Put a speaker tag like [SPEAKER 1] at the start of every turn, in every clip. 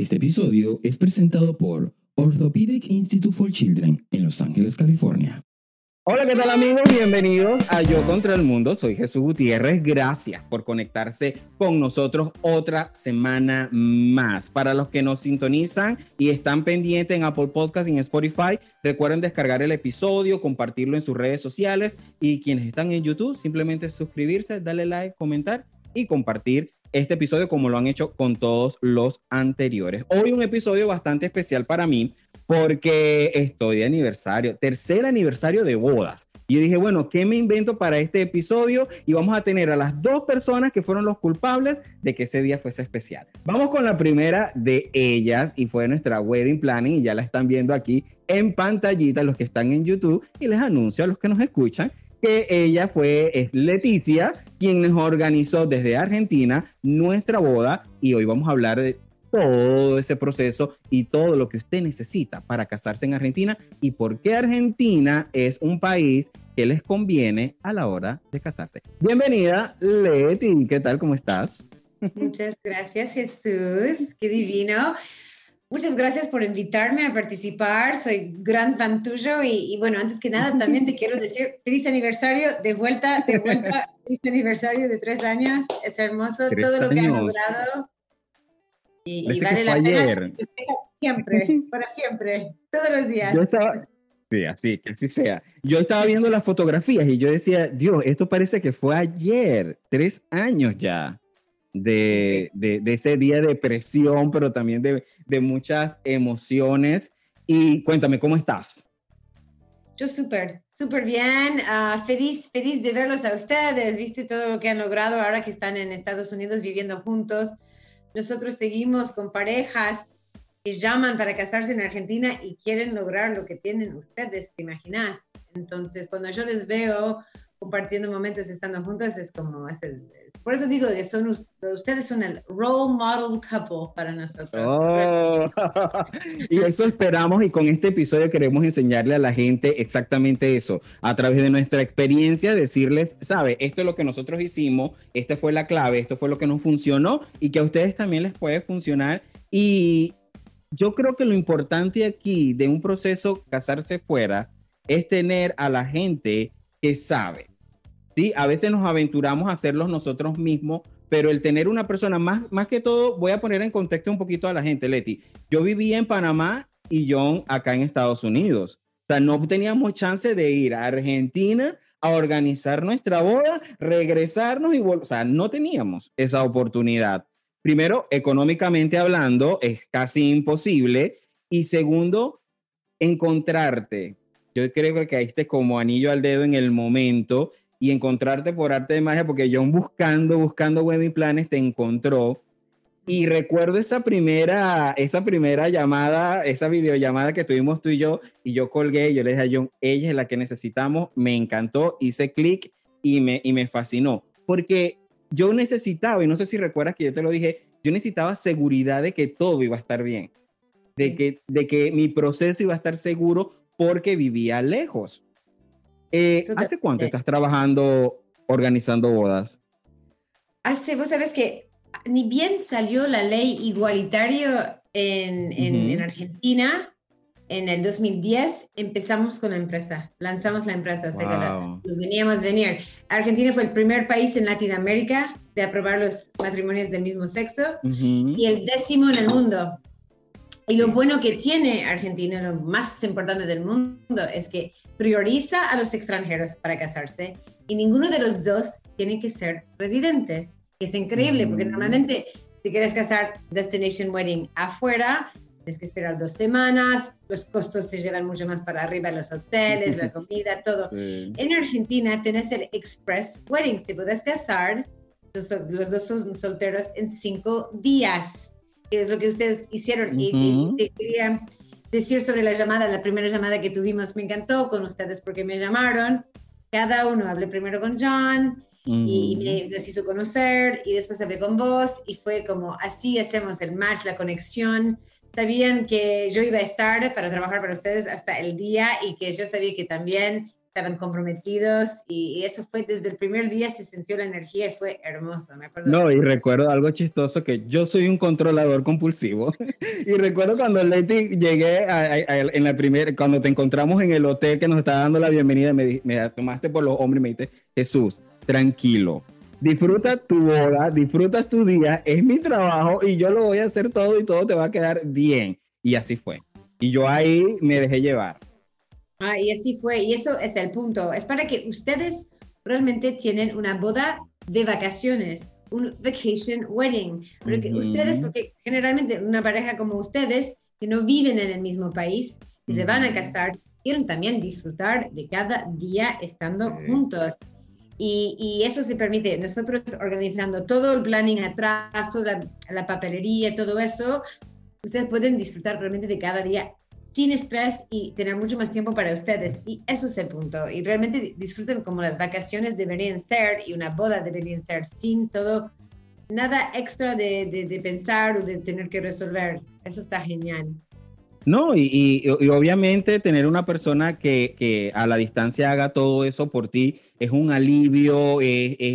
[SPEAKER 1] Este episodio es presentado por Orthopedic Institute for Children en Los Ángeles, California.
[SPEAKER 2] Hola, ¿qué tal amigos? Bienvenidos a Yo contra el Mundo. Soy Jesús Gutiérrez. Gracias por conectarse con nosotros otra semana más. Para los que nos sintonizan y están pendientes en Apple Podcast y en Spotify, recuerden descargar el episodio, compartirlo en sus redes sociales y quienes están en YouTube, simplemente suscribirse, darle like, comentar y compartir este episodio como lo han hecho con todos los anteriores. Hoy un episodio bastante especial para mí porque estoy de aniversario, tercer aniversario de bodas. Y yo dije, bueno, ¿qué me invento para este episodio? Y vamos a tener a las dos personas que fueron los culpables de que ese día fuese especial. Vamos con la primera de ellas y fue nuestra wedding planning y ya la están viendo aquí en pantallita los que están en YouTube y les anuncio a los que nos escuchan que ella fue Leticia, quien nos organizó desde Argentina nuestra boda y hoy vamos a hablar de todo ese proceso y todo lo que usted necesita para casarse en Argentina y por qué Argentina es un país que les conviene a la hora de casarse. Bienvenida, Leti, ¿qué tal? ¿Cómo estás?
[SPEAKER 3] Muchas gracias, Jesús, qué divino. Muchas gracias por invitarme a participar. Soy gran fan tuyo y, bueno, antes que nada también te quiero decir feliz aniversario, de vuelta, de vuelta, feliz aniversario de tres años. Es hermoso todo lo que has logrado. Y, vale la pena siempre, para siempre, todos los días.
[SPEAKER 2] Yo estaba, sí, así, que así sea. Yo estaba viendo las fotografías y yo decía, Dios, esto parece que fue ayer, tres años ya de, de, ese día de presión, pero también de, de muchas emociones. Y cuéntame, ¿cómo estás?
[SPEAKER 3] Yo súper, súper bien, uh, feliz, feliz de verlos a ustedes, viste todo lo que han logrado ahora que están en Estados Unidos viviendo juntos. Nosotros seguimos con parejas que llaman para casarse en Argentina y quieren lograr lo que tienen ustedes, ¿te imaginas? Entonces, cuando yo les veo compartiendo momentos estando juntos, es como, es el, por eso digo que son ustedes son el role model couple para nosotros.
[SPEAKER 2] Oh. y eso esperamos y con este episodio queremos enseñarle a la gente exactamente eso, a través de nuestra experiencia, decirles, sabe, esto es lo que nosotros hicimos, esta fue la clave, esto fue lo que nos funcionó y que a ustedes también les puede funcionar. Y yo creo que lo importante aquí de un proceso casarse fuera es tener a la gente que sabe ¿sí? A veces nos aventuramos a hacerlos nosotros mismos, pero el tener una persona, más, más que todo, voy a poner en contexto un poquito a la gente, Leti. Yo vivía en Panamá y John acá en Estados Unidos. O sea, no teníamos chance de ir a Argentina a organizar nuestra boda, regresarnos y volver. O sea, no teníamos esa oportunidad. Primero, económicamente hablando, es casi imposible. Y segundo, encontrarte. Yo creo que caíste como anillo al dedo en el momento y encontrarte por arte de magia, porque John buscando, buscando wedding planes te encontró. Y recuerdo esa primera, esa primera llamada, esa videollamada que tuvimos tú y yo, y yo colgué, y yo le dije a John, ella es la que necesitamos, me encantó, hice clic y me, y me fascinó, porque yo necesitaba, y no sé si recuerdas que yo te lo dije, yo necesitaba seguridad de que todo iba a estar bien, de que, de que mi proceso iba a estar seguro porque vivía lejos. Eh, ¿Hace cuánto estás trabajando organizando bodas?
[SPEAKER 3] Hace, vos sabes que ni bien salió la ley igualitaria en, en, Argentina, en el 2010 empezamos con la empresa, lanzamos la empresa, o sea, lo veníamos venir. Argentina fue el primer país en Latinoamérica de aprobar los matrimonios del mismo sexo y el décimo en el mundo. Y lo bueno que tiene Argentina, lo más importante del mundo, es que prioriza a los extranjeros para casarse y ninguno de los dos tiene que ser residente. Es increíble porque mm. normalmente si quieres casar destination wedding afuera, tienes que esperar dos semanas, los costos se llevan mucho más para arriba, los hoteles, la comida, todo. En Argentina tenés el express wedding, te puedes casar los, los dos son solteros en cinco días es lo que ustedes hicieron. y, quería decir sobre la llamada, la primera llamada que tuvimos, me encantó con ustedes porque me llamaron, cada uno hablé primero con John y me los hizo conocer y después hablé con vos y fue como así hacemos el match, la conexión. Sabían que yo iba a estar para trabajar para ustedes hasta el día y que yo sabía que también estaban comprometidos y, eso fue desde el primer día se sintió la energía y fue hermoso. Me acuerdo
[SPEAKER 2] no, y recuerdo algo chistoso que yo soy un controlador compulsivo y recuerdo cuando Leti llegué en la primera, cuando te encontramos en el hotel que nos estaba dando la bienvenida, me, me tomaste por los hombros y me dijiste, Jesús, tranquilo. Disfruta tu boda, disfruta tu día, es mi trabajo y yo lo voy a hacer todo y todo te va a quedar bien. Y así fue. Y yo ahí me dejé llevar.
[SPEAKER 3] Ah, y así fue, y eso es el punto. Es para que ustedes realmente tienen una boda de vacaciones, un vacation wedding. Porque ustedes, porque generalmente una pareja como ustedes, que no viven en el mismo país, se van a casar, quieren también disfrutar de cada día estando juntos. Y, y, eso se permite, nosotros organizando todo el planning atrás, toda la, la papelería, todo eso, ustedes pueden disfrutar realmente de cada día sin estrés y tener mucho más tiempo para ustedes. Y eso es el punto. Y realmente disfruten como las vacaciones deberían ser y una boda deberían ser sin todo, nada extra de, de, pensar o de tener que resolver. Eso está genial.
[SPEAKER 2] No, y, y, obviamente tener una persona que, que, a la distancia haga todo eso por ti es un alivio,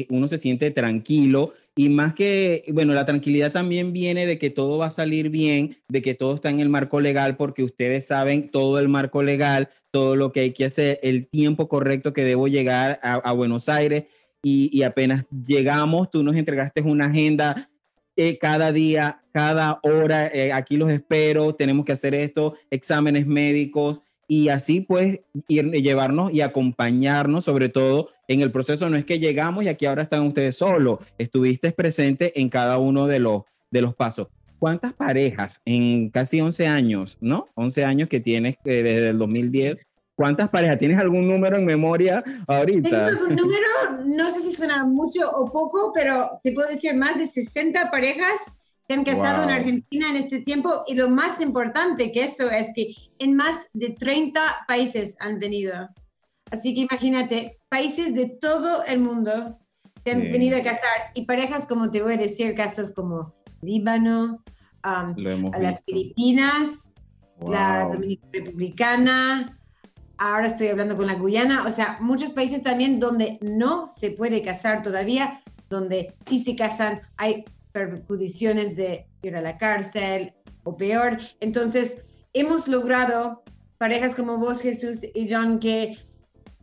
[SPEAKER 2] uno se siente tranquilo y más que, bueno, la tranquilidad también viene de que todo va a salir bien, de que todo está en el marco legal, porque ustedes saben todo el marco legal, todo lo que hay que hacer, el tiempo correcto que debo llegar a, Buenos Aires. Y, apenas llegamos, tú nos entregaste una agenda eh, cada día, cada hora, eh, aquí los espero, tenemos que hacer esto, exámenes médicos, y así pues ir, llevarnos y acompañarnos sobre todo en el proceso. No es que llegamos y aquí ahora están ustedes solos, estuviste presente en cada uno de los, de los pasos. ¿Cuántas parejas en casi 11 años, no? 11 años que tienes eh, desde el 2010. ¿Cuántas parejas? ¿Tienes algún número en memoria ahorita?
[SPEAKER 3] Número, no sé si suena mucho o poco, pero te puedo decir más de 60 parejas se han casado en Argentina en este tiempo y lo más importante que eso es que en más de 30 países han venido. Así que imagínate, países de todo el mundo se han venido a casar y parejas como te voy a decir, casos como Líbano, las Filipinas, la Dominicana Republicana, ahora estoy hablando con la Guyana, o sea, muchos países también donde no se puede casar todavía, donde sí se casan, hay perjudiciones de ir a la cárcel o peor. Entonces, hemos logrado parejas como vos, Jesús y John, que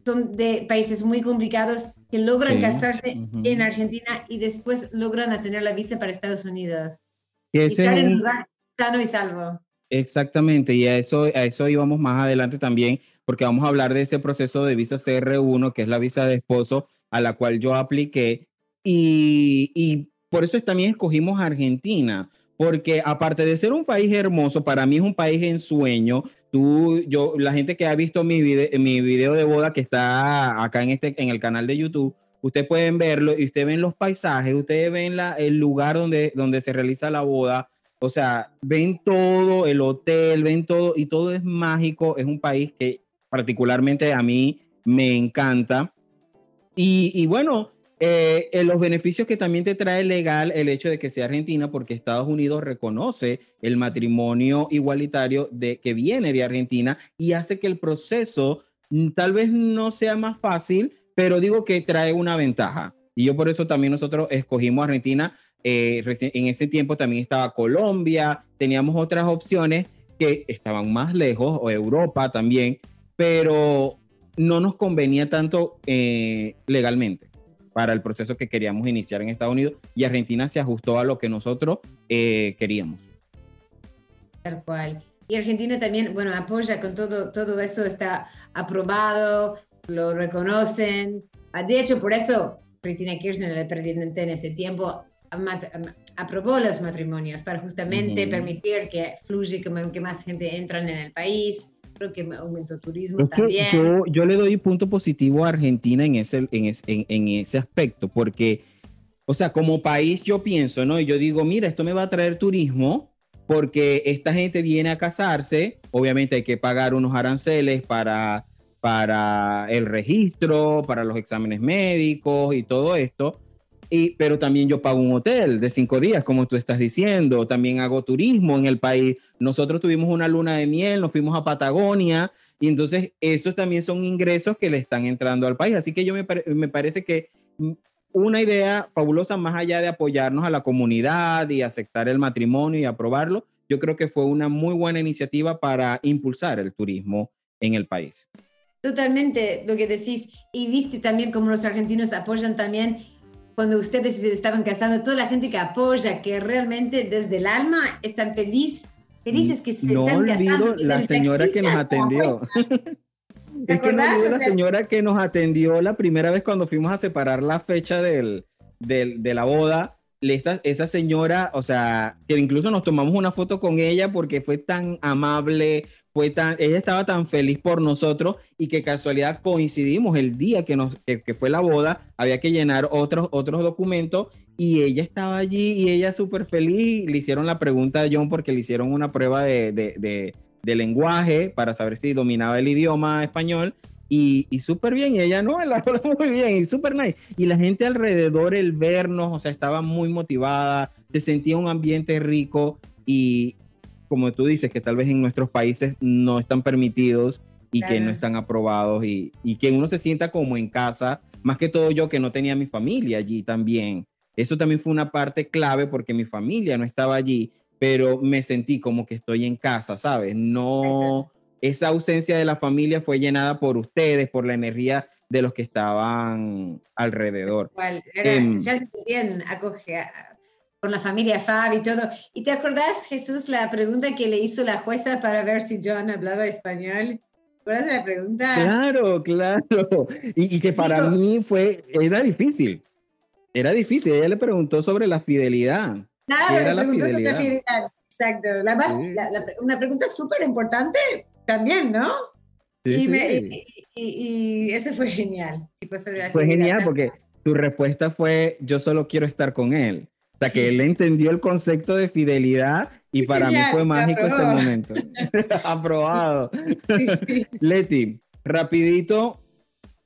[SPEAKER 3] son de países muy complicados, que logran casarse en Argentina y después logran tener la visa para Estados Unidos.
[SPEAKER 2] y estar
[SPEAKER 3] en un lugar sano y salvo.
[SPEAKER 2] Exactamente, y a eso, a eso íbamos más adelante también, porque vamos a hablar de ese proceso de visa CR1, que es la visa de esposo, a la cual yo apliqué. Y, y por eso también escogimos Argentina, porque aparte de ser un país hermoso, para mí es un país en sueño. Tú, yo, la gente que ha visto mi, mi video de boda que está acá en, este, en el canal de YouTube, ustedes pueden verlo y ustedes ven los paisajes, ustedes ven la, el lugar donde, donde se realiza la boda. O sea, ven todo, el hotel, ven todo y todo es mágico. Es un país que particularmente a mí me encanta. Y, y bueno, eh, en los beneficios que también te trae legal el hecho de que sea Argentina, porque Estados Unidos reconoce el matrimonio igualitario de, que viene de Argentina y hace que el proceso mm, tal vez no sea más fácil, pero digo que trae una ventaja. Y yo por eso también nosotros escogimos Argentina. Eh, en ese tiempo también estaba Colombia, teníamos otras opciones que estaban más lejos, o Europa también, pero no nos convenía tanto eh, legalmente para el proceso que queríamos iniciar en Estados Unidos y Argentina se ajustó a lo que nosotros eh, queríamos.
[SPEAKER 3] Tal cual. Y Argentina también, bueno, apoya con todo, todo eso, está aprobado, lo reconocen. Ah, de hecho, por eso Cristina Kirchner, el presidente en ese tiempo, aprobó los matrimonios para justamente permitir que fluye, que, que más gente entra en el país que aumentó turismo también.
[SPEAKER 2] Yo, yo, le doy punto positivo a Argentina en ese, en, en, ese aspecto, porque, o sea, como país yo pienso, ¿no? Y yo digo, mira, esto me va a traer turismo porque esta gente viene a casarse, obviamente hay que pagar unos aranceles para, para el registro, para los exámenes médicos y todo esto, pero también yo pago un hotel de cinco días, como tú estás diciendo. También hago turismo en el país. Nosotros tuvimos una luna de miel, nos fuimos a Patagonia Y entonces esos también son ingresos que le están entrando al país. Así que yo me, me parece que mm, una idea fabulosa, más allá de apoyarnos a la comunidad y aceptar el matrimonio y aprobarlo, yo creo que fue una muy buena iniciativa para impulsar el turismo en el país.
[SPEAKER 3] Totalmente lo que decís. Y viste también cómo los argentinos apoyan también cuando ustedes se estaban casando, toda la gente que apoya, que realmente desde el alma están feliz, felices que se
[SPEAKER 2] no
[SPEAKER 3] están casando.
[SPEAKER 2] La señora que nos atendió. ¿Te acordás? la señora que nos atendió la primera vez cuando fuimos a separar la fecha del, del, de la boda. Esa, esa señora, o sea, que incluso nos tomamos una foto con ella porque fue tan amable, fue ella estaba tan feliz por nosotros y que casualidad coincidimos el día que, nos, que, fue la boda, había que llenar otros, otros documentos y ella estaba allí y ella súper feliz. Le hicieron la pregunta a John porque le hicieron una prueba de, de, de, lenguaje para saber si dominaba el idioma español y, y súper bien. Y ella no, la habló muy bien y súper nice. Y la gente alrededor, el vernos, o sea, estaba muy motivada, se sentía un ambiente rico y, como tú dices, que tal vez en nuestros países no están permitidos y que no están aprobados y, y, que uno se sienta como en casa, más que todo yo que no tenía mi familia allí también. Eso también fue una parte clave porque mi familia no estaba allí, pero me sentí como que estoy en casa, ¿sabes? No, esa ausencia de la familia fue llenada por ustedes, por la energía de los que estaban alrededor.
[SPEAKER 3] Em, ya se sentían con la familia Fab y todo. ¿Y te acordás, Jesús, la pregunta que le hizo la jueza para ver si John hablaba español? ¿Te acuerdas de la pregunta?
[SPEAKER 2] Claro, claro. Y, que para mí fue, era difícil. Era difícil. Ella le preguntó sobre la fidelidad.
[SPEAKER 3] Claro, era la fidelidad? Exacto. La más, una pregunta súper importante también, ¿no? Sí, y, y, eso fue genial.
[SPEAKER 2] fue genial porque su respuesta fue, yo solo quiero estar con él sea, que él entendió el concepto de fidelidad y para mí fue mágico ese momento. Aprobado. Leti, rapidito,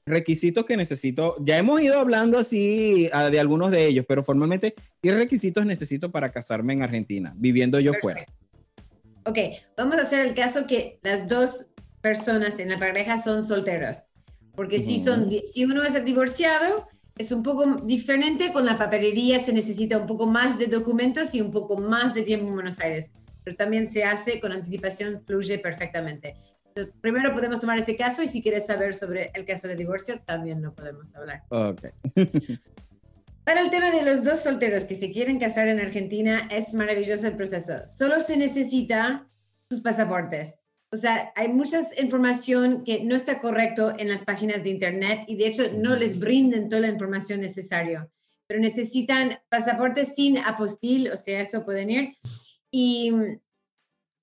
[SPEAKER 2] requisitos que necesito. Ya hemos ido hablando así ah, de algunos de ellos, pero formalmente, ¿qué requisitos necesito para casarme en Argentina, viviendo yo fuera?
[SPEAKER 3] Ok, vamos a hacer el caso que las dos personas en la pareja son solteros. Porque si, son, si uno es el divorciado, es un poco diferente, con la papelería se necesita un poco más de documentos y un poco más de tiempo en Buenos Aires, pero también se hace con anticipación, fluye perfectamente. Entonces, primero podemos tomar este caso y si quieres saber sobre el caso de divorcio, también lo podemos hablar.
[SPEAKER 2] Ok.
[SPEAKER 3] Para el tema de los dos solteros que se quieren casar en Argentina, es maravilloso el proceso. Solo se necesita sus pasaportes. O sea, hay mucha información que no está correcto en las páginas de internet y de hecho no les brinden toda la información necesaria. Pero necesitan pasaportes sin apostil, o sea, eso pueden ir. Y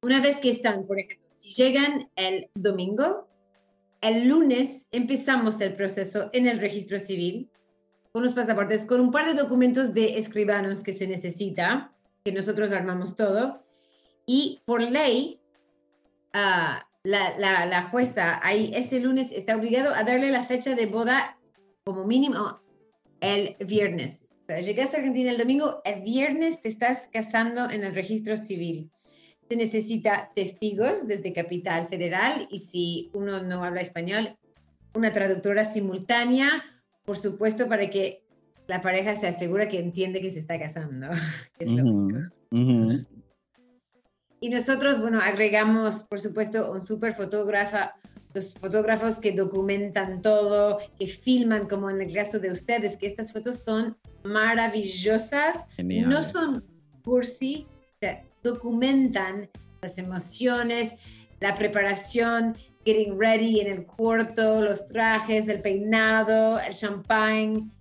[SPEAKER 3] una vez que están, por ejemplo, si llegan el domingo, el lunes empezamos el proceso en el registro civil con los pasaportes, con un par de documentos de escribanos que se necesita, que nosotros armamos todo. Y por ley, la, la, la, jueza ahí ese lunes está obligado a darle la fecha de boda como mínimo el viernes. O sea, llegas a Argentina el domingo, el viernes te estás casando en el registro civil. Se necesita testigos desde Capital Federal y si uno no habla español, una traductora simultánea, por supuesto, para que la pareja se asegure que entiende que se está casando. Es y nosotros, bueno, agregamos, por supuesto, un super fotógrafo, los fotógrafos que documentan todo, que filman, como en el caso de ustedes, que estas fotos son maravillosas, no son cursi, documentan las emociones, la preparación, getting ready en el cuarto, los trajes, el peinado, el champagne,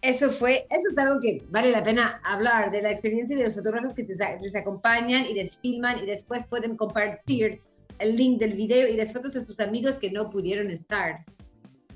[SPEAKER 3] eso fue, eso es algo que vale la pena hablar de la experiencia de los fotógrafos que les acompañan y les filman y después pueden compartir el link del video y las fotos de sus amigos que no pudieron estar.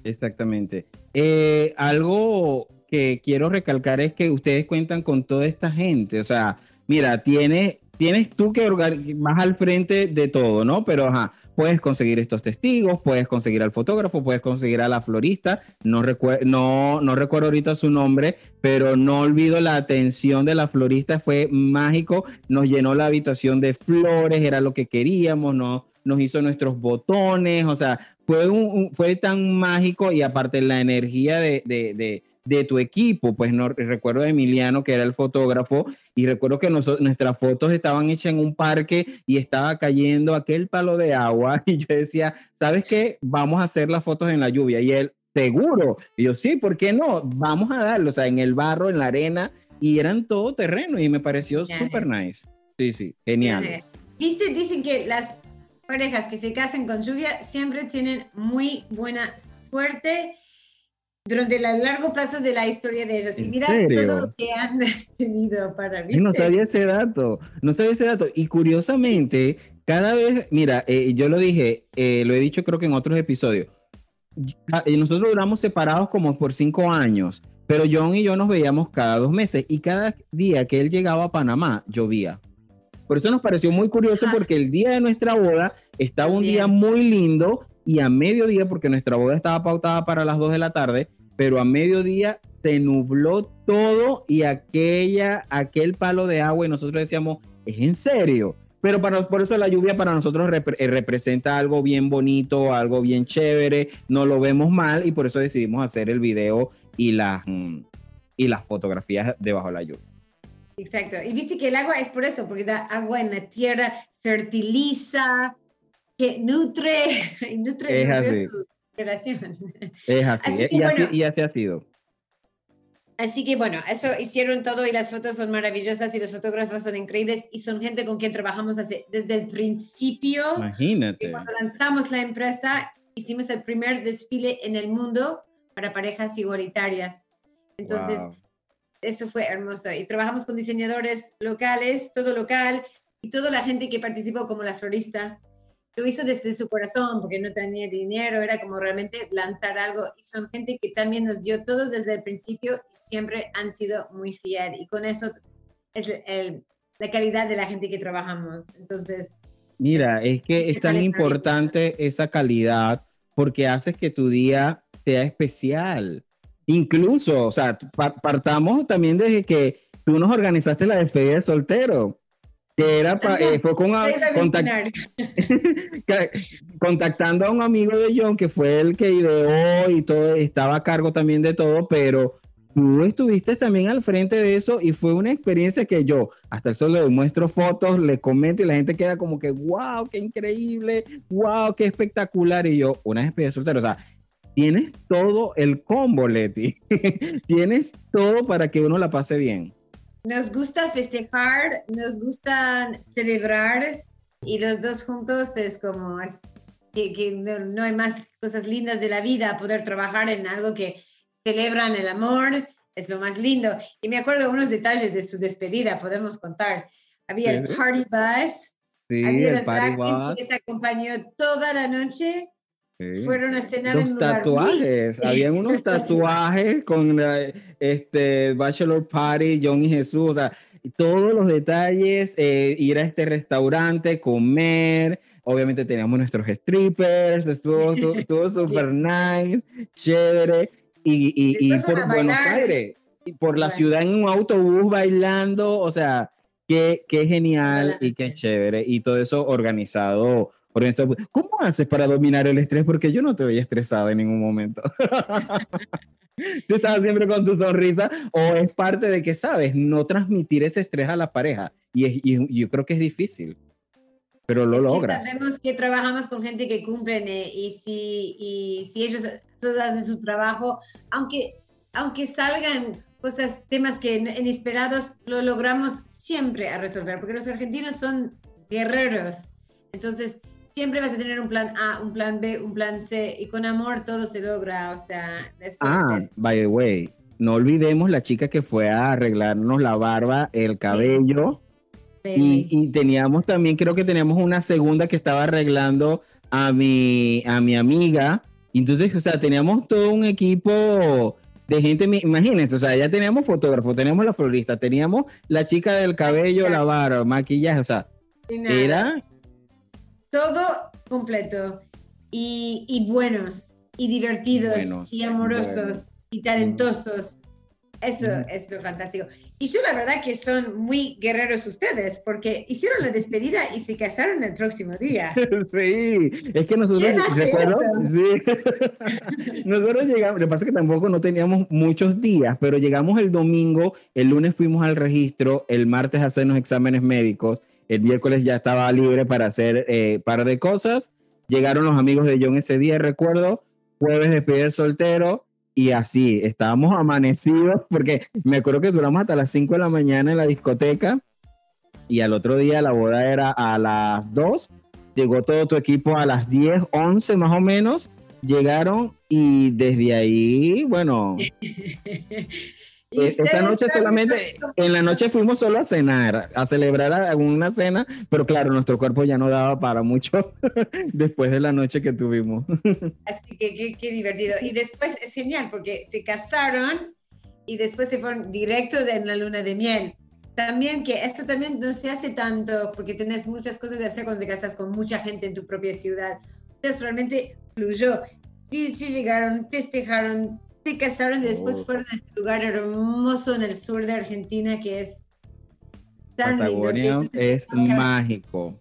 [SPEAKER 2] Exactamente. Eh, algo que quiero recalcar es que ustedes cuentan con toda esta gente, o sea, mira, tiene tienes tú que más al frente de todo, ¿no? Pero ajá, puedes conseguir estos testigos, puedes conseguir al fotógrafo, puedes conseguir a la florista, no, no, no recuerdo ahorita su nombre, pero no olvido la atención de la florista, fue mágico, nos llenó la habitación de flores, era lo que queríamos, no, nos hizo nuestros botones, o sea, fue, fue tan mágico y aparte la energía de, tu equipo, pues no recuerdo a Emiliano que era el fotógrafo y recuerdo que nuestras fotos estaban hechas en un parque y estaba cayendo aquel palo de agua y yo decía, ¿sabes qué? Vamos a hacer las fotos en la lluvia y él, seguro. Y yo, sí, ¿por qué no? Vamos a darlo, o sea, en el barro, en la arena y eran todo terreno y me pareció súper nice. Sí, sí, genial.
[SPEAKER 3] Viste, dicen que las parejas que se casan con lluvia siempre tienen muy buena suerte durante el largo plazo de la historia de ellos. Y mira todo lo que han tenido para mí.
[SPEAKER 2] No sabía ese dato, no sabía ese dato. Y curiosamente, cada vez, mira, eh, yo lo dije, eh, lo he dicho creo que en otros episodios, nosotros duramos separados como por cinco años, pero John y yo nos veíamos cada dos meses y cada día que él llegaba a Panamá llovía. Por eso nos pareció muy curioso porque el día de nuestra boda estaba un día muy lindo y a mediodía, porque nuestra boda estaba pautada para las 2 de la tarde, pero a mediodía se nubló todo y aquella, aquel palo de agua y nosotros decíamos, ¿es en serio? Pero para, por eso la lluvia para nosotros eh, representa algo bien bonito, algo bien chévere, no lo vemos mal y por eso decidimos hacer el video y las, mm, y las fotografías debajo de la lluvia.
[SPEAKER 3] Exacto. Y viste que el agua es por eso, porque da agua en la tierra, fertiliza, que nutre, nutre, su relación.
[SPEAKER 2] Es así, y, así y así ha sido.
[SPEAKER 3] Así que bueno, eso hicieron todo y las fotos son maravillosas y los fotógrafos son increíbles y son gente con quien trabajamos desde el principio.
[SPEAKER 2] Imagínate.
[SPEAKER 3] Cuando lanzamos la empresa, hicimos el primer desfile en el mundo para parejas igualitarias. Entonces, eso fue hermoso. Y trabajamos con diseñadores locales, todo local, y toda la gente que participó como la florista. Lo hizo desde su corazón porque no tenía dinero, era como realmente lanzar algo. Y son gente que también nos dio todo desde el principio y siempre han sido muy fiel. Y con eso es la calidad de la gente que trabajamos. Entonces...
[SPEAKER 2] Mira, es, que es tan importante esa calidad porque hace que tu día sea especial. Incluso, o sea, partamos también desde que tú nos organizaste la despedida de soltero, que era eh, fue con contactando a un amigo de John que fue el que ideó y todo, estaba a cargo también de todo, pero tú estuviste también al frente de eso y fue una experiencia que yo hasta el sol le muestro fotos, le comento y la gente queda como que, wow, qué increíble, wow, qué espectacular. Y yo, una despedida de soltero, o sea, tienes todo el combo, Leti. tienes todo para que uno la pase bien.
[SPEAKER 3] Nos gusta festejar, nos gusta celebrar y los dos juntos es como es, que, no, hay más cosas lindas de la vida, poder trabajar en algo que celebran el amor, es lo más lindo. Y me acuerdo unos detalles de su despedida, podemos contar. Había el party bus, había el party bus. que se acompañó toda la noche fueron a cenar
[SPEAKER 2] Los tatuajes, habían unos tatuajes. con este Bachelor Party, John y Jesús, o sea, todos los detalles, eh, ir a este restaurante, comer, obviamente teníamos nuestros strippers, estuvo estuvo súper nice, chévere, y, y, y por Buenos Aires, y por la ciudad en un autobús bailando, o sea, qué, qué genial y qué chévere, y todo eso organizado por eso, ¿cómo haces para dominar el estrés? Porque yo no te veía estresada en ningún momento. Tú estabas siempre con tu sonrisa o es parte de que, sabes, no transmitir ese estrés a la pareja. Y, yo creo que es difícil, pero lo logras.
[SPEAKER 3] sabemos que trabajamos con gente que cumplen eh, y, si, y si ellos todos hacen su trabajo, aunque, aunque salgan cosas, temas que inesperados, lo logramos siempre a resolver, porque los argentinos son guerreros. Entonces, siempre vas a tener un plan A, un plan B, un plan C, y con amor todo se logra, o sea...
[SPEAKER 2] ah, by the way, no olvidemos la chica que fue a arreglarnos la barba, el cabello, y, teníamos también, creo que teníamos una segunda que estaba arreglando a mi, a mi amiga, entonces, o sea, teníamos todo un equipo de gente, imagínense, o sea, ya teníamos fotógrafo, teníamos la florista, teníamos la chica del cabello, la barba, maquillaje, o sea, era
[SPEAKER 3] todo completo. Y, buenos, y divertidos, y amorosos, y talentosos. Eso es lo fantástico. Y yo la verdad que son muy guerreros ustedes, porque hicieron la despedida y se casaron el próximo día.
[SPEAKER 2] Sí, es que nosotros, ¿recuerdo? Sí. nosotros llegamos, lo que pasa es que tampoco no teníamos muchos días, pero llegamos el domingo, el lunes fuimos al registro, el martes a hacer los exámenes médicos, el miércoles ya estaba libre para hacer eh, par de cosas, llegaron los amigos de John ese día, recuerdo, jueves despedida soltero, y así, estábamos amanecidos, porque me acuerdo que duramos hasta las 5 de la mañana en la discoteca y al otro día la boda era a las 2, llegó todo tu equipo a las 10, 11 más o menos, llegaron y desde ahí, bueno, Esa noche solamente, en la noche fuimos solo a cenar, a celebrar alguna cena, pero claro, nuestro cuerpo ya no daba para mucho después de la noche que tuvimos.
[SPEAKER 3] Así que qué, divertido. Y después es genial porque se casaron y después se fueron directo de la luna de miel. También que esto también no se hace tanto porque tenés muchas cosas de hacer cuando te casas con mucha gente en tu propia ciudad. Entonces realmente fluyó. Y sí llegaron, festejaron, se casaron y después oh. fueron a este lugar hermoso en el sur de Argentina que es
[SPEAKER 2] tan Patagonia lindo. es mágico.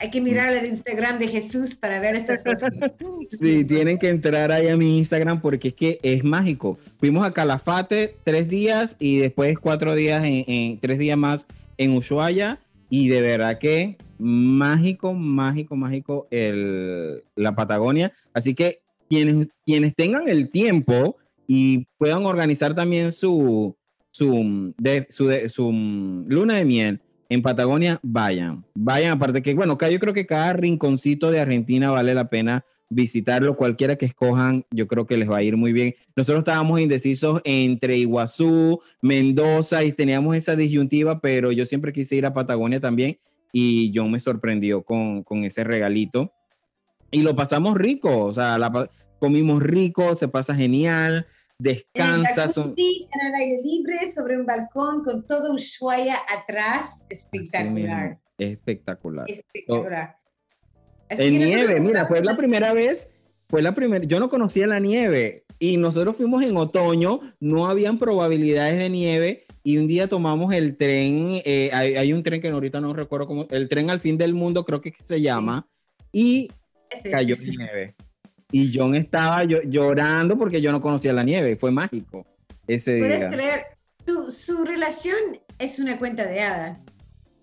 [SPEAKER 3] Hay que mirar el Instagram de Jesús para ver estas cosas.
[SPEAKER 2] sí, tienen que entrar ahí a mi Instagram porque es que es mágico. Fuimos a Calafate tres días y después cuatro días, en, tres días más en Ushuaia y de verdad que mágico, mágico, mágico el, la Patagonia. Así que quienes, quienes tengan el tiempo, y puedan organizar también su, su, su, su luna de miel en Patagonia, vayan. Vayan, aparte que, bueno, yo creo que cada rinconcito de Argentina vale la pena visitarlo, cualquiera que escojan, yo creo que les va a ir muy bien. Nosotros estábamos indecisos entre Iguazú, Mendoza y teníamos esa disyuntiva, pero yo siempre quise ir a Patagonia también y yo me sorprendió con, con ese regalito. Y lo pasamos rico, o sea, comimos rico, se pasa genial descansas.
[SPEAKER 3] En el, aire libre, sobre un balcón, con todo Ushuaia atrás, espectacular.
[SPEAKER 2] Espectacular.
[SPEAKER 3] Espectacular.
[SPEAKER 2] en nieve, mira, fue la primera vez, fue la primera, yo no conocía la nieve y nosotros fuimos en otoño, no habían probabilidades de nieve y un día tomamos el tren, eh, hay, un tren que ahorita no recuerdo cómo, el tren al fin del mundo creo que se llama, y cayó nieve. Y John estaba llorando porque yo no conocía la nieve. Fue mágico ese
[SPEAKER 3] ¿Puedes creer? Su, su, relación es una cuenta de hadas.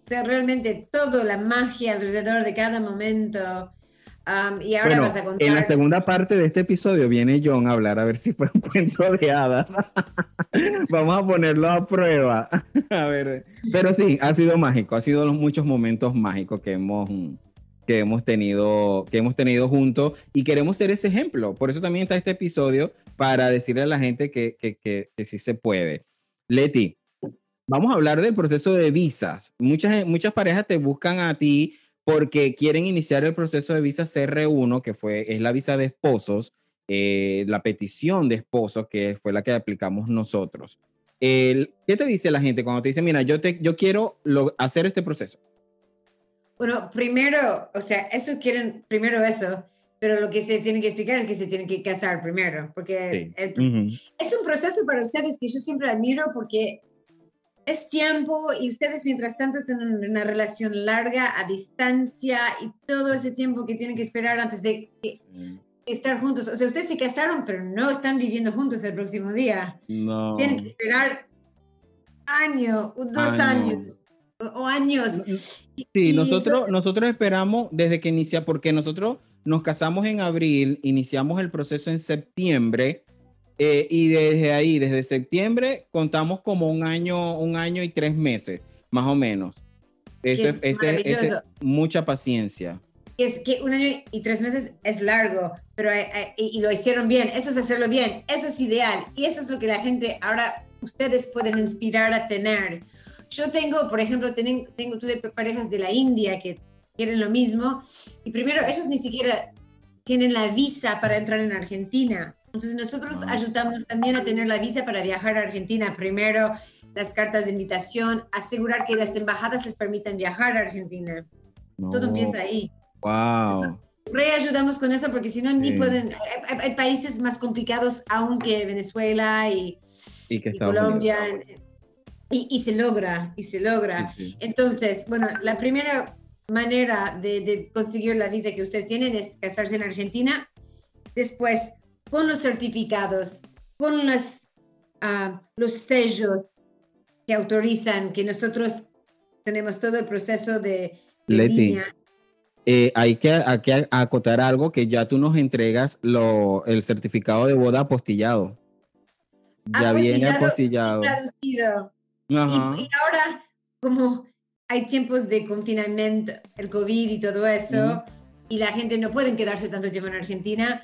[SPEAKER 3] O sea, realmente todo, la magia alrededor de cada momento. Um, y ahora vas a contar.
[SPEAKER 2] En la segunda parte de este episodio viene John a hablar a ver si fue un cuento de hadas. Vamos a ponerlo a prueba. a ver. Pero sí, ha sido mágico. Ha sido los muchos momentos mágicos que hemos que hemos tenido, que hemos tenido juntos y queremos ser ese ejemplo. Por eso también está este episodio para decirle a la gente que, que, que, sí se puede. Leti, vamos a hablar del proceso de visas. Muchas, muchas parejas te buscan a ti porque quieren iniciar el proceso de visa CR1, que fue, es la visa de esposos, eh, la petición de esposos, que fue la que aplicamos nosotros. El, ¿Qué te dice la gente cuando te dice, mira, yo, te, yo quiero hacer este proceso?
[SPEAKER 3] Bueno, primero, o sea, eso quieren, primero eso, pero lo que se tiene que explicar es que se tienen que casar primero, porque es un proceso para ustedes que yo siempre admiro porque es tiempo y ustedes mientras tanto están en una relación larga, a distancia y todo ese tiempo que tienen que esperar antes de estar juntos. O sea, ustedes se casaron, pero no están viviendo juntos el próximo día.
[SPEAKER 2] No.
[SPEAKER 3] Tienen que esperar año, dos años o años.
[SPEAKER 2] Sí, nosotros, nosotros esperamos desde que inicia, porque nosotros nos casamos en abril, iniciamos el proceso en septiembre eh, y desde ahí, desde septiembre, contamos como un año, un año y tres meses, más o menos. Eso es, mucha paciencia.
[SPEAKER 3] Es que un año y tres meses es largo, pero eh, eh, y lo hicieron bien. Eso es hacerlo bien. Eso es ideal. Y eso es lo que la gente ahora ustedes pueden inspirar a tener. Yo tengo, por ejemplo, tengo, tengo tuve parejas de la India que quieren lo mismo y primero ellos ni siquiera tienen la visa para entrar en Argentina. Entonces nosotros ah. ayudamos también a tener la visa para viajar a Argentina. Primero las cartas de invitación, asegurar que las embajadas les permitan viajar a Argentina. Todo empieza ahí.
[SPEAKER 2] Wow.
[SPEAKER 3] Reayudamos con eso porque si no, ni pueden. Hay, países más complicados aún que Venezuela y,
[SPEAKER 2] y, que
[SPEAKER 3] Colombia Y, se logra, y se logra. Entonces, bueno, la primera manera de, conseguir la visa que ustedes tienen es casarse en Argentina. Después, con los certificados, con las, ah, los sellos que autorizan que nosotros tenemos todo el proceso de,
[SPEAKER 2] Leti, eh, hay, que, acotar algo que ya tú nos entregas lo, el certificado de boda apostillado. Ya viene apostillado.
[SPEAKER 3] Traducido. Y, ahora, como hay tiempos de confinamiento, el COVID y todo eso, y la gente no puede quedarse tanto tiempo en Argentina,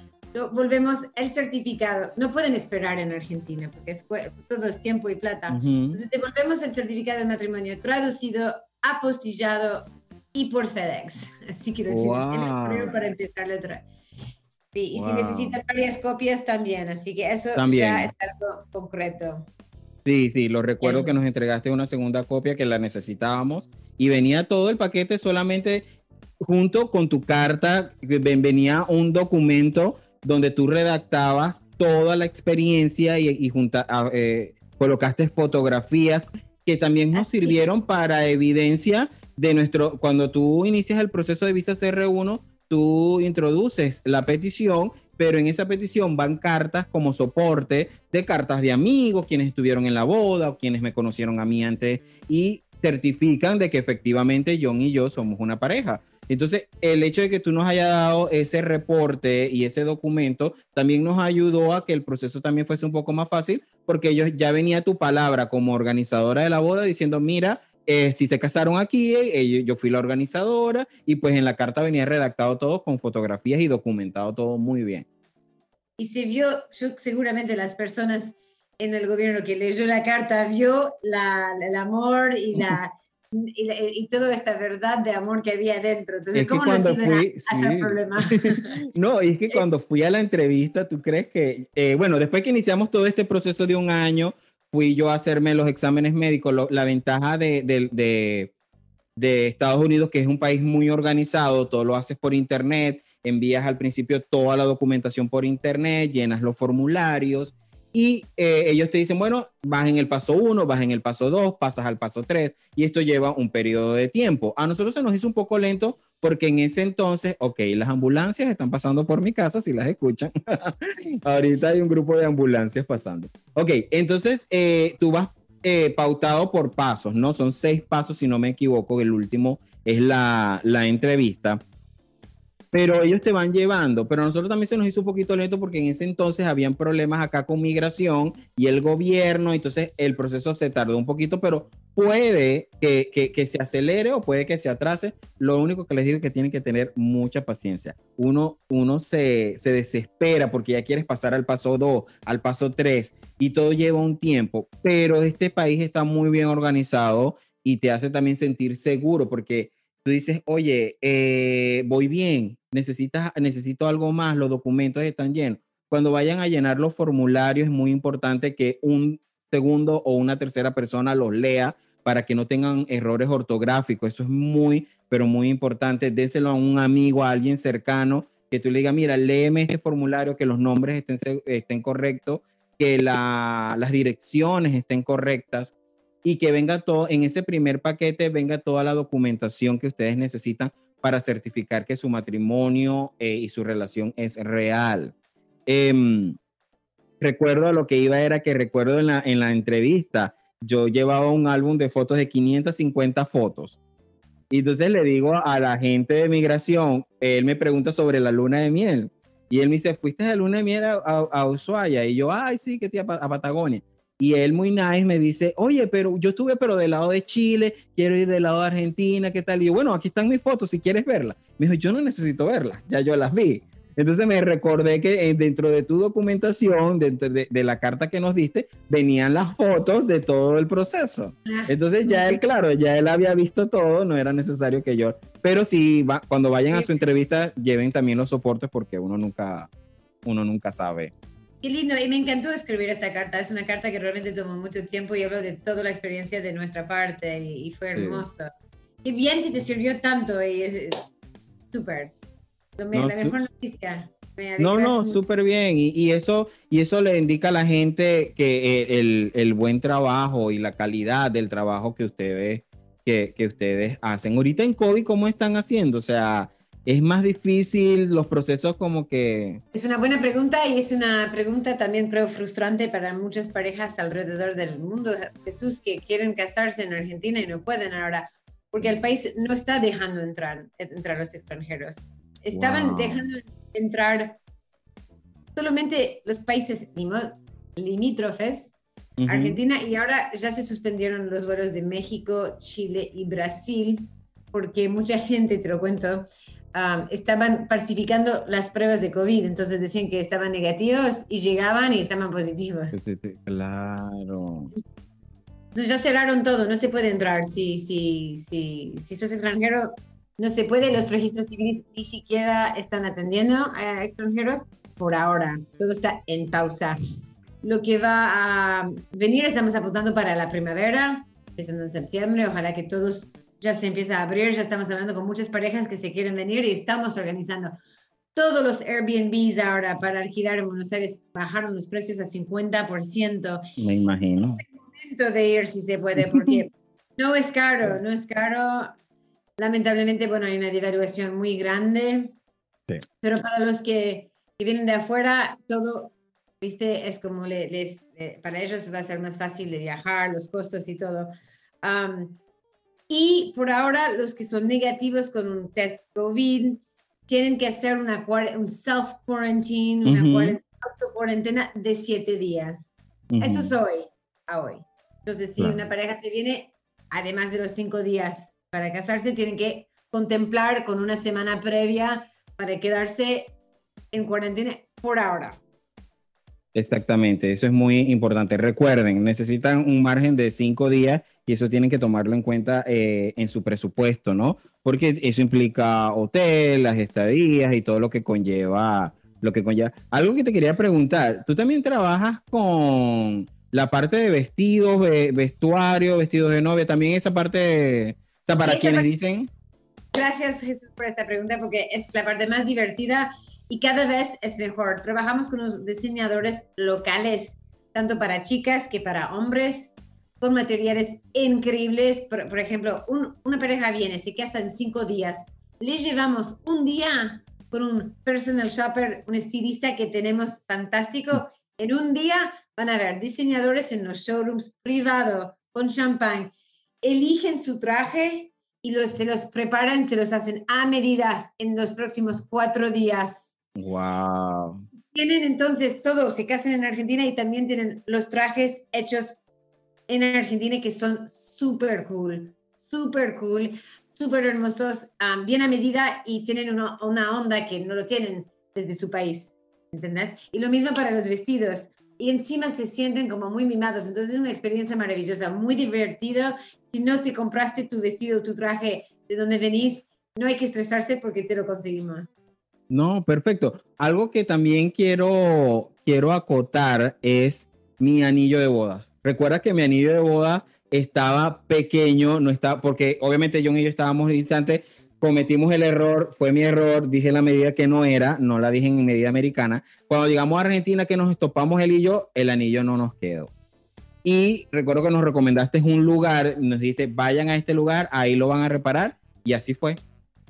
[SPEAKER 3] volvemos el certificado. No pueden esperar en Argentina porque es, todo es tiempo y plata. Entonces devolvemos el certificado de matrimonio traducido, apostillado y por FedEx. Así que lo wow. para empezar la otra. Sí, y si necesitan varias copias también, así que eso ya es algo concreto.
[SPEAKER 2] Sí, sí, lo recuerdo que nos entregaste una segunda copia que la necesitábamos y venía todo el paquete solamente junto con tu carta, venía un documento donde tú redactabas toda la experiencia y, junta, eh, colocaste fotografías que también nos sirvieron para evidencia de nuestro, cuando tú inicias el proceso de visa CR1, tú introduces la petición, pero en esa petición van cartas como soporte de cartas de amigos, quienes estuvieron en la boda o quienes me conocieron a mí antes y certifican de que efectivamente John y yo somos una pareja. Entonces, el hecho de que tú nos hayas dado ese reporte y ese documento también nos ayudó a que el proceso también fuese un poco más fácil, porque ellos ya venía tu palabra como organizadora de la boda diciendo, mira, eh, si se casaron aquí, eh, yo fui la organizadora y pues en la carta venía redactado todo con fotografías y documentado todo muy bien.
[SPEAKER 3] Y se vio, yo, seguramente las personas en el gobierno que leyó la carta vio la, el amor y la y, toda esta verdad de amor que había dentro. Entonces, ¿cómo nos iban a, hacer problema?
[SPEAKER 2] no, es que cuando fui a la entrevista, ¿tú crees que, eh, bueno, después que iniciamos todo este proceso de un año, fui yo a hacerme los exámenes médicos. la ventaja de, de, de, Estados Unidos, que es un país muy organizado, todo lo haces por internet, envías al principio toda la documentación por internet, llenas los formularios y eh, ellos te dicen, bueno, vas en el paso 1, vas en el paso 2, pasas al paso 3 y esto lleva un periodo de tiempo. A nosotros se nos hizo un poco lento porque en ese entonces, ok, las ambulancias están pasando por mi casa, si las escuchan. Ahorita hay un grupo de ambulancias pasando. Ok, entonces eh, tú vas eh, pautado por pasos, ¿no? Son seis pasos, si no me equivoco, el último es la, la entrevista pero ellos te van llevando. Pero a nosotros también se nos hizo un poquito lento porque en ese entonces habían problemas acá con migración y el gobierno, entonces el proceso se tardó un poquito, pero puede que, que, se acelere o puede que se atrase. Lo único que les digo es que tienen que tener mucha paciencia. Uno, uno se, se desespera porque ya quieres pasar al paso 2, al paso 3 y todo lleva un tiempo, pero este país está muy bien organizado y te hace también sentir seguro porque tú dices, oye, eh, voy bien, necesitas, necesito algo más, los documentos están llenos. Cuando vayan a llenar los formularios es muy importante que un segundo o una tercera persona los lea para que no tengan errores ortográficos. Eso es muy, pero muy importante. Déselo a un amigo, a alguien cercano, que tú le digas, mira, léeme este formulario, que los nombres estén, estén correctos, que las direcciones estén correctas y que venga todo, en ese primer paquete venga toda la documentación que ustedes necesitan para certificar que su matrimonio eh, y su relación es real. Em, recuerdo a lo que iba era que recuerdo en la, en la entrevista, yo llevaba un álbum de fotos de 550 fotos. Y entonces le digo a la gente de migración, él me pregunta sobre la luna de miel. Y él me dice, ¿fuiste a la luna de miel a, a, Ushuaia? Y yo, ay, sí, que tía, a Patagonia. Y él muy nice me dice, oye, pero yo estuve pero del lado de Chile, quiero ir del lado de Argentina, ¿qué tal? Y yo, bueno, aquí están mis fotos, si quieres verlas. Me dijo, yo no necesito verlas, ya yo las vi. Entonces me recordé que eh, dentro de tu documentación, dentro de, la carta que nos diste, venían las fotos de todo el proceso. Entonces ya él, claro, ya él había visto todo, no era necesario que yo, pero sí, va, cuando vayan a su entrevista, lleven también los soportes porque uno nunca, uno nunca sabe
[SPEAKER 3] Qué lindo, y me encantó escribir esta carta. Es una carta que realmente tomó mucho tiempo y hablo de toda la experiencia de nuestra parte y, fue hermoso. Qué bien que te sirvió tanto y es súper. La mejor noticia.
[SPEAKER 2] no, no, súper bien. Y, eso, y eso le indica a la gente que eh, el, el, buen trabajo y la calidad del trabajo que ustedes, que, que, ustedes hacen. Ahorita en COVID, ¿cómo están haciendo? O sea, es más difícil los procesos como que...
[SPEAKER 3] Es una buena pregunta y es una pregunta también creo frustrante para muchas parejas alrededor del mundo, Jesús, que quieren casarse en Argentina y no pueden ahora, porque el país no está dejando entrar, entrar los extranjeros. Estaban dejando entrar solamente los países limítrofes, Argentina, y ahora ya se suspendieron los vuelos de México, Chile y Brasil, porque mucha gente, te lo cuento, estaban falsificando las pruebas de COVID, entonces decían que estaban negativos y llegaban y estaban positivos.
[SPEAKER 2] claro.
[SPEAKER 3] Entonces ya cerraron todo, no se puede entrar. Si, si, si, si sos extranjero, no se puede. Los registros civiles ni siquiera están atendiendo a extranjeros por ahora. Todo está en pausa. Lo que va a venir, estamos apuntando para la primavera, empezando en septiembre. Ojalá que todos ya se empieza a abrir, ya estamos hablando con muchas parejas que se quieren venir y estamos organizando. Todos los Airbnbs ahora para alquilar en Buenos Aires bajaron los precios a 50%.
[SPEAKER 2] Me imagino.
[SPEAKER 3] Es el momento de ir si se puede, porque no es caro, no es caro. Lamentablemente, bueno, hay una devaluación muy grande, sí. pero para los que, que, vienen de afuera, todo, viste, es como les, para ellos va a ser más fácil de viajar, los costos y todo. Um, y por ahora, los que son negativos con un test COVID tienen que hacer una, un self-quarantine, una cuarentena de siete días. Eso es hoy, a hoy. Entonces, si una pareja se viene, además de los cinco días para casarse, tienen que contemplar con una semana previa para quedarse en cuarentena por ahora.
[SPEAKER 2] Exactamente, eso es muy importante. Recuerden, necesitan un margen de cinco días y eso tienen que tomarlo en cuenta eh, en su presupuesto, ¿no? Porque eso implica hotel, las estadías y todo lo que conlleva, lo que conlleva. Algo que te quería preguntar, tú también trabajas con la parte de vestidos, vestuario, vestidos de novia, también esa parte, está para quienes dicen.
[SPEAKER 3] Gracias Jesús por esta pregunta porque es la parte más divertida y cada vez es mejor. Trabajamos con los diseñadores locales, tanto para chicas que para hombres, con materiales increíbles. Por, ejemplo, una pareja viene, se casa en cinco días. Le llevamos un día con un personal shopper, un estilista que tenemos fantástico. En un día van a ver diseñadores en los showrooms privados, con champán. Eligen su traje y los, se los preparan, se los hacen a medidas en los próximos cuatro días.
[SPEAKER 2] Wow.
[SPEAKER 3] Tienen entonces todo, se casan en Argentina y también tienen los trajes hechos en Argentina que son súper cool, súper cool, súper hermosos, bien a medida y tienen una, una, onda que no lo tienen desde su país, ¿entendés? Y lo mismo para los vestidos. Y encima se sienten como muy mimados, entonces es una experiencia maravillosa, muy divertido. Si no te compraste tu vestido, tu traje de donde venís, no hay que estresarse porque te lo conseguimos.
[SPEAKER 2] No, perfecto. Algo que también quiero, quiero acotar es mi anillo de bodas. Recuerda que mi anillo de bodas estaba pequeño, no estaba, porque obviamente John y yo estábamos distantes, cometimos el error, fue mi error, dije la medida que no era, no la dije en medida americana. Cuando llegamos a Argentina que nos estopamos el anillo, el anillo no nos quedó. Y recuerdo que nos recomendaste un lugar, nos dijiste, vayan a este lugar, ahí lo van a reparar, y así fue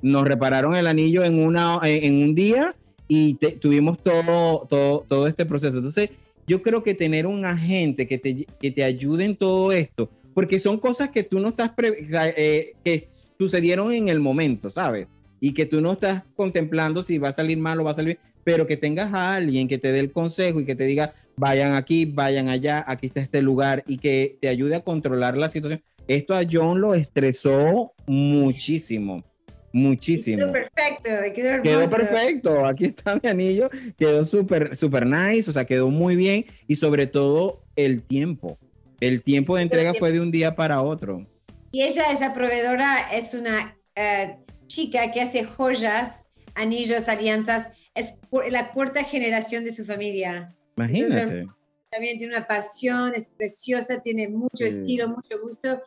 [SPEAKER 2] nos repararon el anillo en, una, en un día y tuvimos todo, todo, todo este proceso. Entonces, yo creo que tener un agente que te, que te ayude en todo esto, porque son cosas que tú no estás, eh, que sucedieron en el momento, ¿sabes? Y que tú no estás contemplando si va a salir mal o va a salir, pero que tengas a alguien que te dé el consejo y que te diga, vayan aquí, vayan allá, aquí está este lugar y que te ayude a controlar la situación. Esto a John lo estresó muchísimo muchísimo.
[SPEAKER 3] Quedó perfecto, quedó,
[SPEAKER 2] quedó perfecto. Aquí está mi anillo, quedó súper, súper nice, o sea, quedó muy bien y sobre todo el tiempo. El tiempo de entrega fue de un día para otro.
[SPEAKER 3] Y ella, esa proveedora, es una eh, chica que hace joyas, anillos, alianzas. Es la cuarta generación de su familia.
[SPEAKER 2] Imagínate.
[SPEAKER 3] también tiene una pasión, es preciosa, tiene mucho estilo, mucho gusto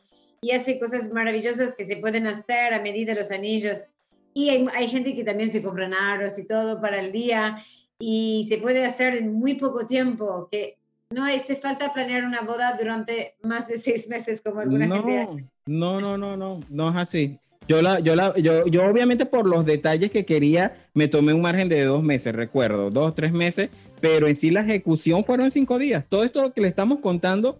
[SPEAKER 3] y hace cosas maravillosas que se pueden hacer a medida de los anillos. Y hay, hay gente que también se compran aros y todo para el día. y se puede hacer en muy poco tiempo, que no hace falta planear una boda durante más de seis meses como alguna gente hace.
[SPEAKER 2] No, no, no, no, no es así. Yo, la, yo, la, yo, yo obviamente por los detalles que quería, me tomé un margen de dos meses, recuerdo, dos, tres meses, pero en sí la ejecución fueron cinco días. Todo esto que le estamos contando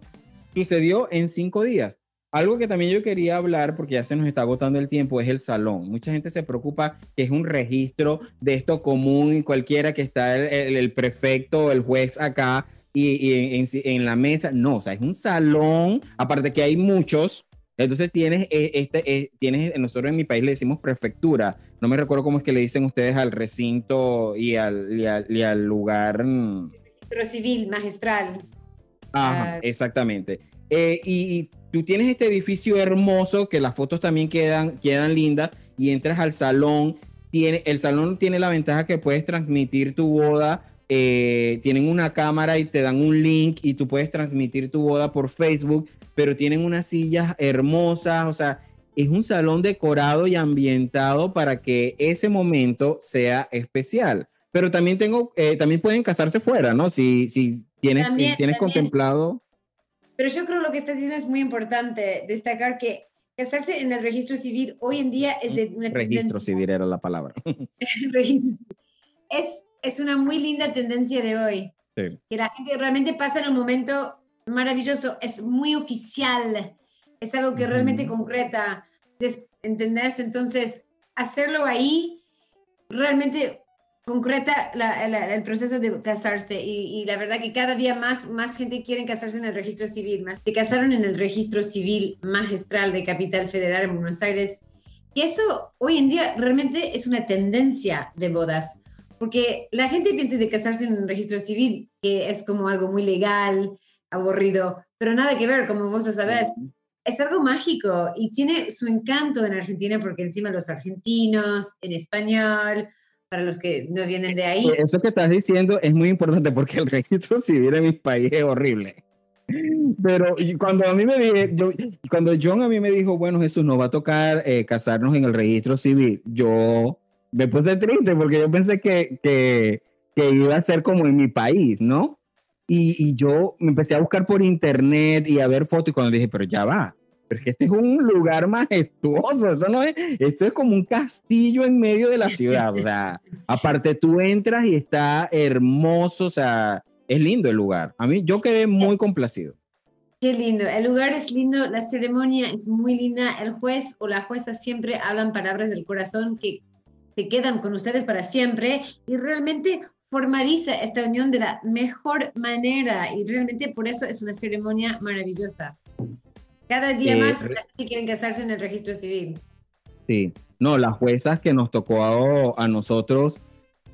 [SPEAKER 2] sucedió en cinco días. Algo que también yo quería hablar, porque ya se nos está agotando el tiempo, es el salón. Mucha gente se preocupa que es un registro de esto común y cualquiera que está el, el, prefecto, el juez acá y, y en, en, la mesa. No, o sea, es un salón, aparte que hay muchos, entonces tienes, eh, este, eh, tienes, nosotros en mi país le decimos prefectura. No me recuerdo cómo es que le dicen ustedes al recinto y al, y al, lugar.
[SPEAKER 3] Mm. Registro civil, magistral.
[SPEAKER 2] Ajá, ah. exactamente. Eh, y, tú tienes este edificio hermoso que las fotos también quedan, quedan lindas y entras al salón. Tiene, el salón tiene la ventaja que puedes transmitir tu boda eh, tienen una cámara y te dan un link y tú puedes transmitir tu boda por Facebook, pero tienen unas sillas hermosas, o sea, es un salón decorado y ambientado para que ese momento sea especial. Pero también tengo, eh, también pueden casarse fuera, ¿no? Si, si tienes, tienes contemplado.
[SPEAKER 3] Pero yo creo lo que estás diciendo es muy importante, destacar que casarse en el registro civil hoy en día es de
[SPEAKER 2] una Registro civil era la palabra.
[SPEAKER 3] es es una muy linda tendencia de hoy. Que la gente realmente pasa en un momento maravilloso, es muy oficial, es algo que realmente concreta, ¿entendés? Entonces, hacerlo ahí realmente concreta el proceso de casarse y, la verdad que cada día más, más gente quiere casarse en el registro civil, más se casaron en el registro civil magistral de Capital Federal en Buenos Aires. Y eso hoy en día realmente es una tendencia de bodas. Porque la gente piensa de casarse en un registro civil, que es como algo muy legal, aburrido, pero nada que ver, como vos lo sabés. Es algo mágico y tiene su encanto en Argentina porque encima los argentinos, en español, para los que no vienen de ahí.
[SPEAKER 2] Eso que estás diciendo es muy importante porque el registro civil en mi país es horrible. Pero cuando a mí me dije, yo, cuando John a mí me dijo, bueno, Jesús, nos va a tocar eh, casarnos en el registro civil, yo me puse triste porque yo pensé que, que, que iba a ser como en mi país, ¿no? Y, y, yo me empecé a buscar por internet y a ver fotos y cuando dije, pero ya va, pero este es un lugar majestuoso, eso no es, esto es como un castillo en medio de la ciudad, o sea, aparte tú entras y está hermoso, o sea, es lindo el lugar. A mí yo quedé muy complacido.
[SPEAKER 3] Qué lindo, el lugar es lindo, la ceremonia es muy linda, el juez o la jueza siempre hablan palabras del corazón que se quedan con ustedes para siempre y realmente formaliza esta unión de la mejor manera y realmente por eso es una ceremonia maravillosa. Cada día eh, más quieren casarse en el registro civil.
[SPEAKER 2] Sí, no, la jueza que nos tocó a, a nosotros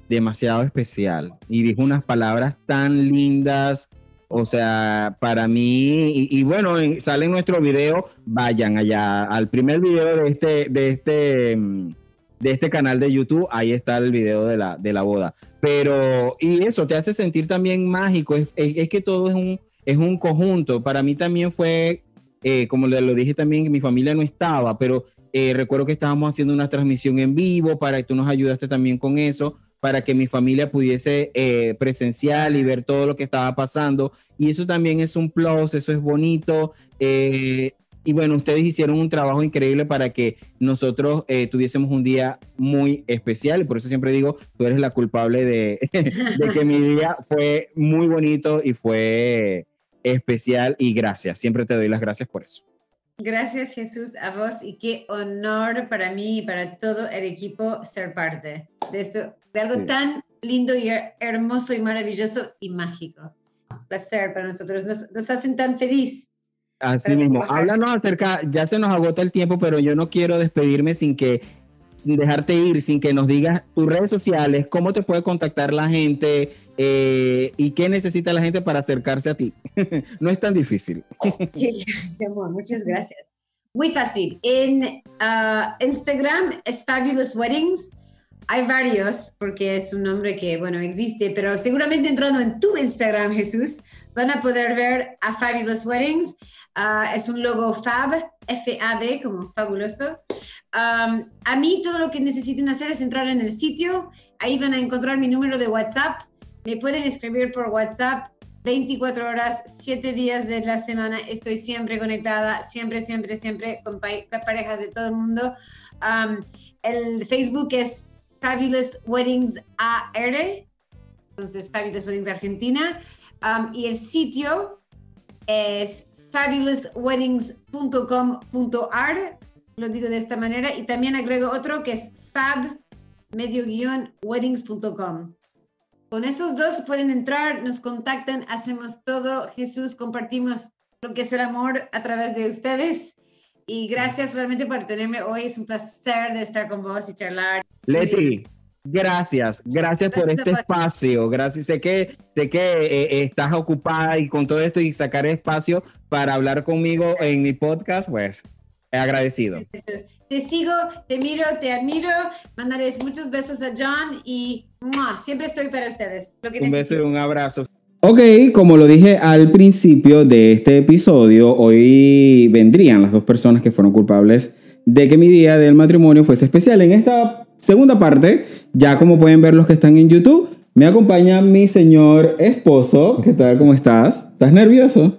[SPEAKER 2] demasiado especial y dijo unas palabras tan lindas, o sea, para mí, y, y, bueno, sale en nuestro video, vayan allá al primer video de este, de este de este canal de YouTube, ahí está el video de la, de la boda. Pero, y eso te hace sentir también mágico, es, es, que todo es un, es un conjunto. Para mí también fue, eh, como lo dije también, mi familia no estaba, pero eh, recuerdo que estábamos haciendo una transmisión en vivo para que tú nos ayudaste también con eso para que mi familia pudiese eh, presenciar y ver todo lo que estaba pasando. Y eso también es un plus, eso es bonito. Eh, y bueno, ustedes hicieron un trabajo increíble para que nosotros eh, tuviésemos un día muy especial. Y por eso siempre digo, tú eres la culpable de, de que mi día fue muy bonito y fue especial. Y gracias, siempre te doy las gracias por eso.
[SPEAKER 3] Gracias Jesús a vos y qué honor para mí y para todo el equipo ser parte de esto, de algo tan lindo y hermoso y maravilloso y mágico. Placer para nosotros, nos, nos hacen tan feliz
[SPEAKER 2] Así mismo, háblanos acerca, ya se nos agota el tiempo, pero yo no quiero despedirme sin que, sin dejarte ir, sin que nos digas tus redes sociales, cómo te puede contactar la gente eh, y qué necesita la gente para acercarse a ti. no es tan difícil.
[SPEAKER 3] muchas gracias. Muy fácil. En ah, Instagram es Fabulous Weddings. Hay varios, porque es un nombre que, bueno, existe, pero seguramente entrando en tu Instagram, Jesús, van a poder ver a Fabulous Weddings. Ah, es un logo FAB, F-A-B, como fabuloso. a mí todo lo que necesiten hacer es entrar en el sitio, ahí van a encontrar mi número de WhatsApp me pueden escribir por WhatsApp 24 horas, 7 días de la semana. Estoy siempre conectada, siempre, siempre, siempre con, parejas de todo el mundo. el Facebook es Fabulous Weddings AR, entonces Fabulous Weddings Argentina. y el sitio es fabulousweddings.com.ar, lo digo de esta manera, y también agrego otro que es fab medio guion weddings.com. Con esos dos pueden entrar, nos contactan, hacemos todo. Jesús, compartimos lo que es el amor a través de ustedes. Y gracias realmente por tenerme hoy. Es un placer de estar con vos y charlar.
[SPEAKER 4] Leti, gracias. Gracias, por este espacio. Gracias. Sé que, sé que eh, estás ocupada y con todo esto y sacar espacio para hablar conmigo en mi podcast, pues agradecido.
[SPEAKER 3] Te sigo, te miro, te admiro. Mandarles muchos besos a John y siempre estoy para ustedes.
[SPEAKER 4] un beso y un abrazo.
[SPEAKER 2] Ok, como lo dije al principio de este episodio, hoy vendrían las dos personas que fueron culpables de que mi día del matrimonio fuese especial. En esta segunda parte, ya como pueden ver los que están en YouTube, me acompaña mi señor esposo. ¿Qué tal? ¿Cómo estás? ¿Estás nervioso?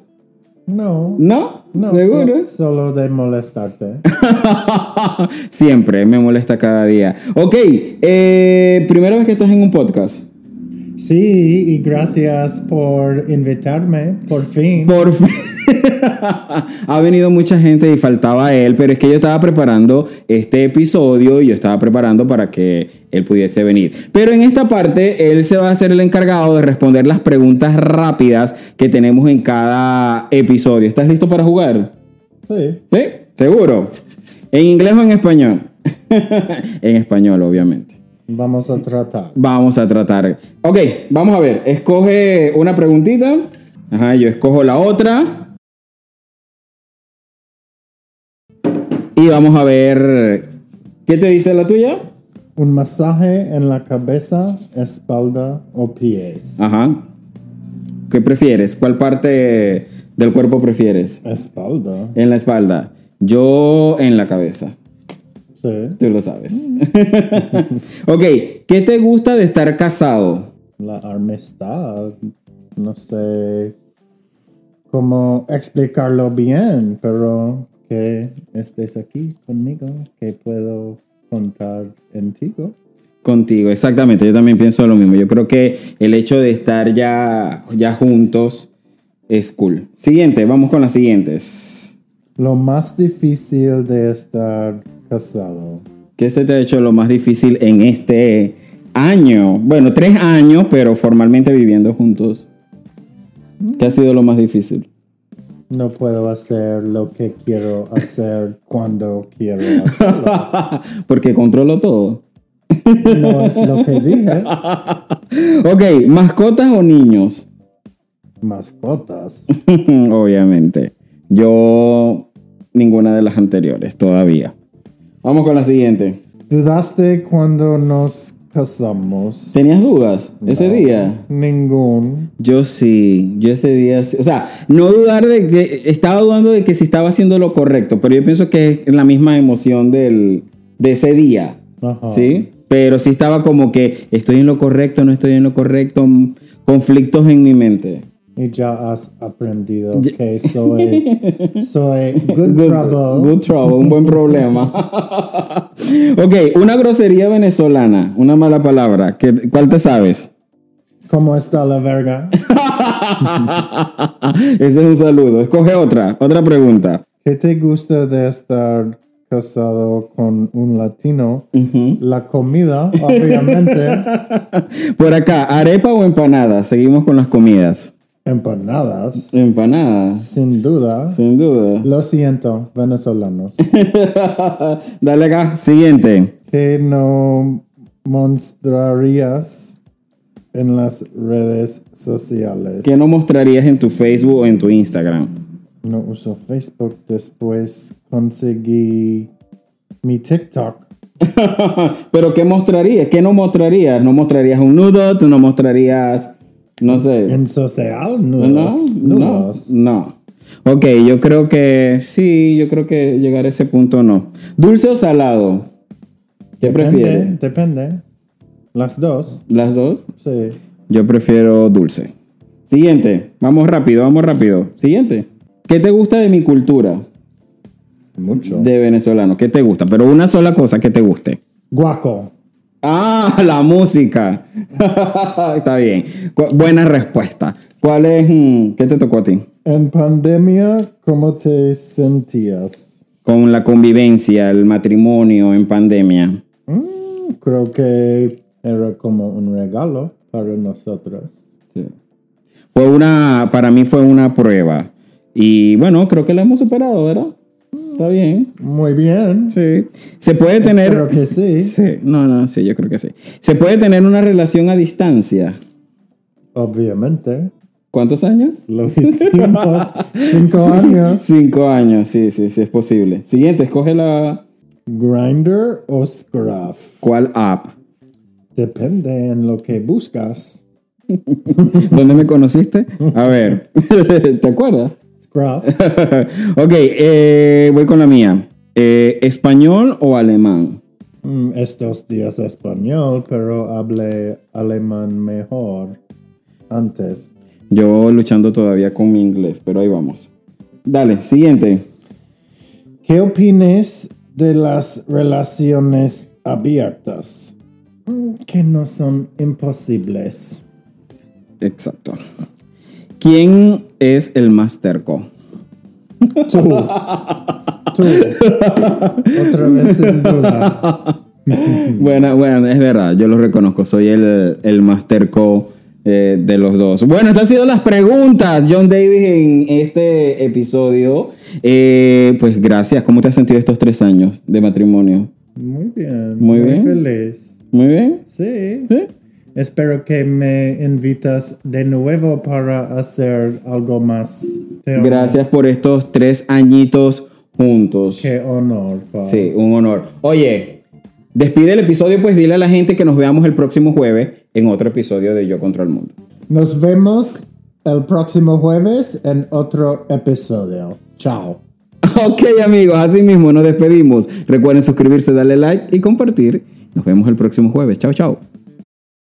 [SPEAKER 5] No.
[SPEAKER 2] ¿No?
[SPEAKER 5] no
[SPEAKER 2] ¿Seguro?
[SPEAKER 5] solo de molestarte.
[SPEAKER 2] Siempre me molesta cada día. Ok, eh, primera vez que estás en un podcast.
[SPEAKER 5] Sí, y gracias por invitarme, por fin.
[SPEAKER 2] Por fin. Ha venido mucha gente y faltaba él, pero es que yo estaba preparando este episodio y yo estaba preparando para que él pudiese venir. Pero en esta parte, él se va a hacer el encargado de responder las preguntas rápidas que tenemos en cada episodio. ¿Estás listo para jugar?
[SPEAKER 5] Sí.
[SPEAKER 2] ¿Sí? ¿Seguro? ¿En inglés o en español? en español, obviamente.
[SPEAKER 5] Vamos a tratar.
[SPEAKER 2] Vamos a tratar. Ok, vamos a ver. Escoge una preguntita. Ajá, yo escojo la otra. Y vamos a ver. ¿Qué te dice la tuya?
[SPEAKER 5] Un masaje en la cabeza, espalda o pies.
[SPEAKER 2] Ajá. ¿Qué prefieres? ¿Cuál parte del cuerpo prefieres?
[SPEAKER 5] Espalda.
[SPEAKER 2] En la espalda. Yo en la cabeza. Tú lo sabes. ok, ¿qué te gusta de estar casado?
[SPEAKER 5] La amistad. No sé cómo explicarlo bien, pero que estés aquí conmigo, que puedo contar contigo.
[SPEAKER 2] Contigo, exactamente. Yo también pienso lo mismo. Yo creo que el hecho de estar ya, ya juntos es cool. Siguiente, vamos con las siguientes.
[SPEAKER 5] Lo más difícil de estar casado.
[SPEAKER 2] ¿Qué se te ha hecho lo más difícil en este año? Bueno, tres años, pero formalmente viviendo juntos. ¿Qué ha sido lo más difícil?
[SPEAKER 5] No puedo hacer lo que quiero hacer cuando quiero hacerlo.
[SPEAKER 2] Porque controlo todo.
[SPEAKER 5] No es lo que dije.
[SPEAKER 2] ok, ¿mascotas o niños?
[SPEAKER 5] Mascotas.
[SPEAKER 2] Obviamente. Yo, ninguna de las anteriores todavía. Vamos con la siguiente.
[SPEAKER 5] ¿Dudaste cuando nos casamos?
[SPEAKER 2] ¿Tenías dudas ese día?
[SPEAKER 5] Ningún.
[SPEAKER 2] Yo sí, yo ese día, o sea, no dudar de que, estaba dudando de que si estaba haciendo lo correcto, pero yo pienso que es la misma emoción del, de ese día, ¿sí? Pero sí estaba como que estoy en lo correcto, no estoy en lo correcto, conflictos en mi mente.
[SPEAKER 5] Y ya has aprendido que soy, soy good, trouble.
[SPEAKER 2] Good trouble, un buen problema. ok, una grosería venezolana, una mala palabra. ¿Cuál te sabes?
[SPEAKER 5] ¿Cómo está la verga?
[SPEAKER 2] Ese es un saludo. Escoge otra, otra pregunta.
[SPEAKER 5] ¿Qué te gusta de estar casado con un latino? La comida, obviamente.
[SPEAKER 2] Por acá, arepa o empanada. Seguimos con las comidas.
[SPEAKER 5] Empanadas.
[SPEAKER 2] Empanadas.
[SPEAKER 5] Sin duda.
[SPEAKER 2] Sin duda.
[SPEAKER 5] Lo siento, venezolanos.
[SPEAKER 2] Dale acá, siguiente.
[SPEAKER 5] ¿Qué no mostrarías en las redes sociales?
[SPEAKER 2] ¿Qué no mostrarías en tu Facebook o en tu Instagram?
[SPEAKER 5] No uso Facebook, después conseguí mi TikTok.
[SPEAKER 2] Pero ¿qué mostrarías? ¿Qué no mostrarías? ¿No mostrarías un nudo? ¿Tú no mostrarías no sé.
[SPEAKER 5] ¿En social?
[SPEAKER 2] No, no, no. Ok, yo creo que sí, yo creo que llegar a ese punto no. ¿Dulce o salado? ¿Qué prefieres?
[SPEAKER 5] Depende. Las dos.
[SPEAKER 2] ¿Las dos?
[SPEAKER 5] Sí.
[SPEAKER 2] Yo prefiero dulce. Siguiente. Vamos rápido, vamos rápido. Siguiente. ¿Qué te gusta de mi cultura?
[SPEAKER 5] Mucho.
[SPEAKER 2] De venezolano. ¿Qué te gusta? Pero una sola cosa que te guste.
[SPEAKER 5] Guaco.
[SPEAKER 2] Ah, la música. Está bien. Cu- Buena respuesta. ¿Cuál es? mm, ¿Qué te tocó a ti?
[SPEAKER 5] En pandemia, ¿cómo te sentías?
[SPEAKER 2] Con la convivencia, el matrimonio en pandemia.
[SPEAKER 5] Mm, creo que era como un regalo para nosotros.
[SPEAKER 2] Sí. Fue una, para mí fue una prueba. Y bueno, creo que la hemos superado, ¿verdad? Está bien.
[SPEAKER 5] Muy bien.
[SPEAKER 2] Sí. Se puede tener.
[SPEAKER 5] Espero que sí.
[SPEAKER 2] Sí, no, no, sí, yo creo que sí. Se puede tener una relación a distancia.
[SPEAKER 5] Obviamente.
[SPEAKER 2] ¿Cuántos años?
[SPEAKER 5] Lo hicimos cinco años.
[SPEAKER 2] Cinco años, sí, sí, sí, es posible. Siguiente, escoge la.
[SPEAKER 5] Grinder o Scruff.
[SPEAKER 2] ¿Cuál app?
[SPEAKER 5] Depende en lo que buscas.
[SPEAKER 2] ¿Dónde me conociste? A ver, ¿te acuerdas?
[SPEAKER 5] Scruff.
[SPEAKER 2] ok, eh, voy con la mía. Eh, ¿Español o alemán?
[SPEAKER 5] Mm, estos días español, pero hablé alemán mejor antes.
[SPEAKER 2] Yo luchando todavía con mi inglés, pero ahí vamos. Dale, siguiente.
[SPEAKER 5] ¿Qué opinas de las relaciones abiertas? Mm, Que no son imposibles.
[SPEAKER 2] Exacto. ¿Quién es el más terco?
[SPEAKER 5] Tú. Tú. Otra vez sin duda.
[SPEAKER 2] Bueno, bueno, es verdad, yo lo reconozco, soy el, el más terco eh, de los dos. Bueno, estas han sido las preguntas, John Davis, en este episodio. Eh, pues gracias, ¿cómo te has sentido estos tres años de matrimonio?
[SPEAKER 5] Muy bien.
[SPEAKER 2] Muy bien.
[SPEAKER 5] feliz.
[SPEAKER 2] Muy bien.
[SPEAKER 5] Sí.
[SPEAKER 2] ¿Sí?
[SPEAKER 5] Espero que me invitas de nuevo para hacer algo más.
[SPEAKER 2] Gracias por estos tres añitos juntos.
[SPEAKER 5] Qué honor. pa.
[SPEAKER 2] Sí, un honor. Oye, despide el episodio, pues dile a la gente que nos veamos el próximo jueves en otro episodio de Yo contra el Mundo.
[SPEAKER 5] Nos vemos el próximo jueves en otro episodio. Chao.
[SPEAKER 2] Ok amigos, así mismo nos despedimos. Recuerden suscribirse, darle like y compartir. Nos vemos el próximo jueves. Chao, chao.